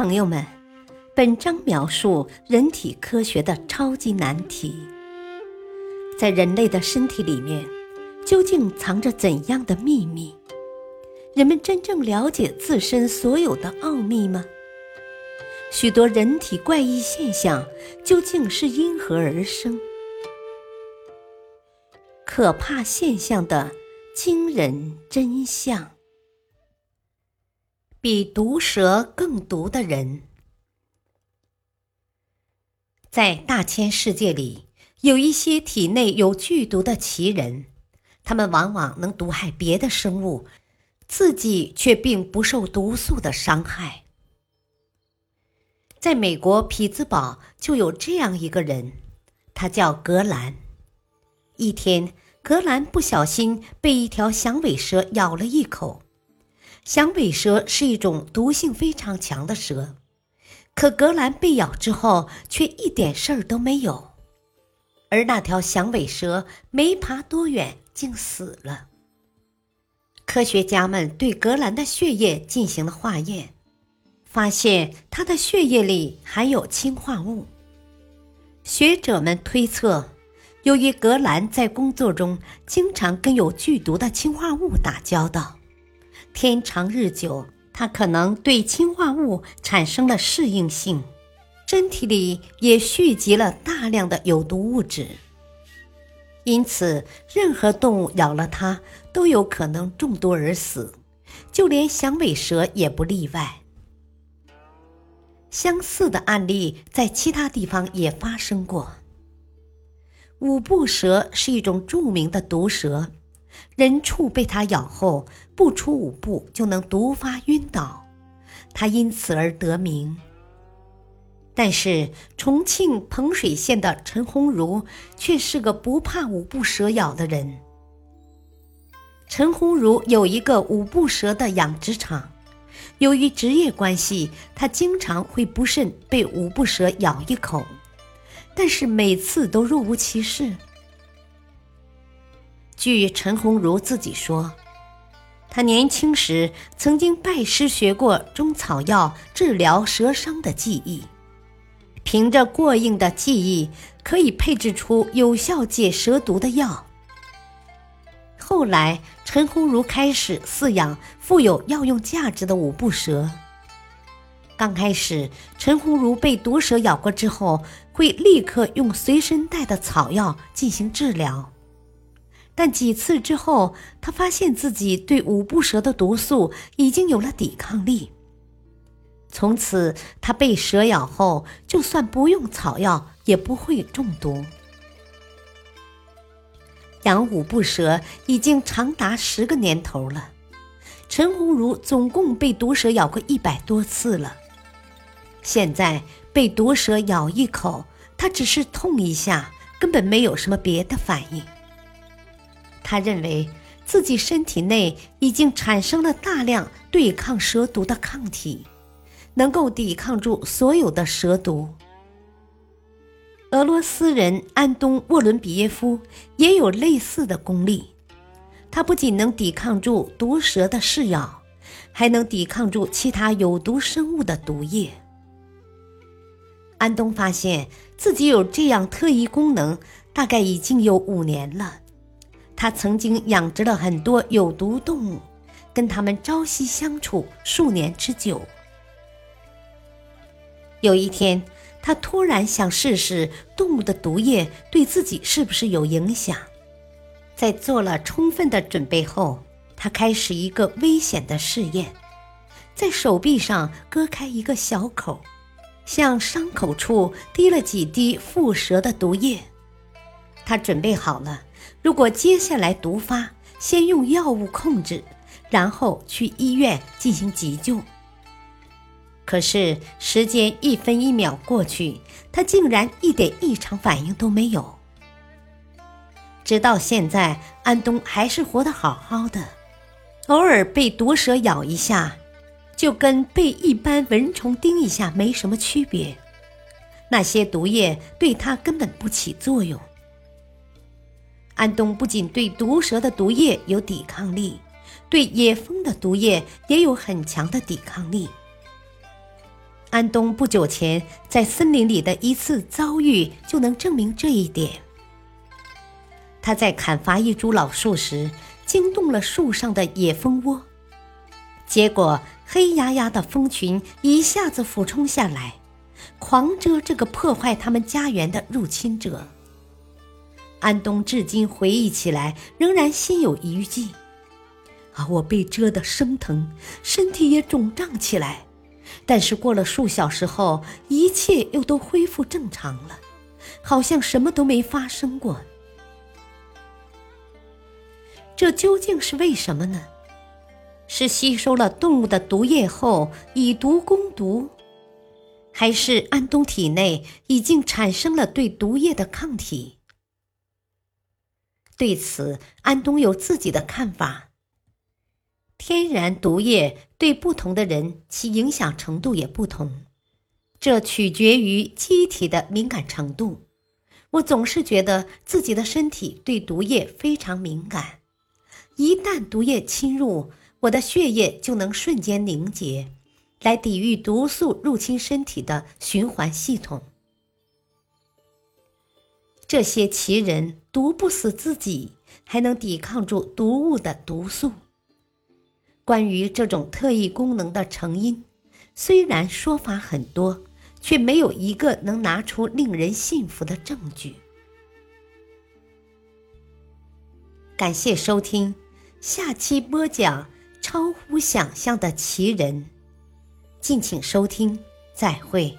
朋友们，本章描述人体科学的超级难题。在人类的身体里面，究竟藏着怎样的秘密？人们真正了解自身所有的奥秘吗？许多人体怪异现象究竟是因何而生？可怕现象的惊人真相。比毒蛇更毒的人，在大千世界里，有一些体内有剧毒的奇人，他们往往能毒害别的生物，自己却并不受毒素的伤害。在美国匹兹堡就有这样一个人，他叫格兰。一天，格兰不小心被一条响尾蛇咬了一口。响尾蛇是一种毒性非常强的蛇，可格兰被咬之后却一点事儿都没有，而那条响尾蛇没爬多远竟死了。科学家们对格兰的血液进行了化验，发现他的血液里含有氰化物。学者们推测，由于格兰在工作中经常跟有剧毒的氰化物打交道。天长日久，它可能对氰化物产生了适应性，身体里也蓄积了大量的有毒物质。因此，任何动物咬了它都有可能中毒而死，就连响尾蛇也不例外。相似的案例在其他地方也发生过。五步蛇是一种著名的毒蛇。人畜被它咬后，不出五步就能毒发晕倒，它因此而得名。但是重庆彭水县的陈红茹却是个不怕五步蛇咬的人。陈红茹有一个五步蛇的养殖场，由于职业关系，他经常会不慎被五步蛇咬一口，但是每次都若无其事。据陈鸿儒自己说，他年轻时曾经拜师学过中草药治疗蛇伤的技艺，凭着过硬的技艺，可以配制出有效解蛇毒的药。后来，陈鸿儒开始饲养富有药用价值的五步蛇。刚开始，陈鸿儒被毒蛇咬过之后，会立刻用随身带的草药进行治疗。但几次之后，他发现自己对五步蛇的毒素已经有了抵抗力。从此，他被蛇咬后，就算不用草药，也不会中毒。养五步蛇已经长达十个年头了，陈鸿儒总共被毒蛇咬过一百多次了。现在被毒蛇咬一口，他只是痛一下，根本没有什么别的反应。他认为自己身体内已经产生了大量对抗蛇毒的抗体，能够抵抗住所有的蛇毒。俄罗斯人安东·沃伦比耶夫也有类似的功力，他不仅能抵抗住毒蛇的噬咬，还能抵抗住其他有毒生物的毒液。安东发现自己有这样特异功能，大概已经有五年了。他曾经养殖了很多有毒动物，跟他们朝夕相处数年之久。有一天，他突然想试试动物的毒液对自己是不是有影响。在做了充分的准备后，他开始一个危险的试验，在手臂上割开一个小口，向伤口处滴了几滴蝮蛇的毒液。他准备好了。如果接下来毒发，先用药物控制，然后去医院进行急救。可是时间一分一秒过去，他竟然一点异常反应都没有。直到现在，安东还是活得好好的，偶尔被毒蛇咬一下，就跟被一般蚊虫叮一下没什么区别。那些毒液对他根本不起作用。安东不仅对毒蛇的毒液有抵抗力，对野蜂的毒液也有很强的抵抗力。安东不久前在森林里的一次遭遇就能证明这一点。他在砍伐一株老树时，惊动了树上的野蜂窝，结果黑压压的蜂群一下子俯冲下来，狂蛰这个破坏他们家园的入侵者。安东至今回忆起来，仍然心有余悸。啊，我被蛰得生疼，身体也肿胀起来。但是过了数小时后，一切又都恢复正常了，好像什么都没发生过。这究竟是为什么呢？是吸收了动物的毒液后以毒攻毒，还是安东体内已经产生了对毒液的抗体？对此，安东有自己的看法。天然毒液对不同的人其影响程度也不同，这取决于机体的敏感程度。我总是觉得自己的身体对毒液非常敏感，一旦毒液侵入，我的血液就能瞬间凝结，来抵御毒素入侵身体的循环系统。这些奇人毒不死自己，还能抵抗住毒物的毒素。关于这种特异功能的成因，虽然说法很多，却没有一个能拿出令人信服的证据。感谢收听，下期播讲超乎想象的奇人，敬请收听，再会。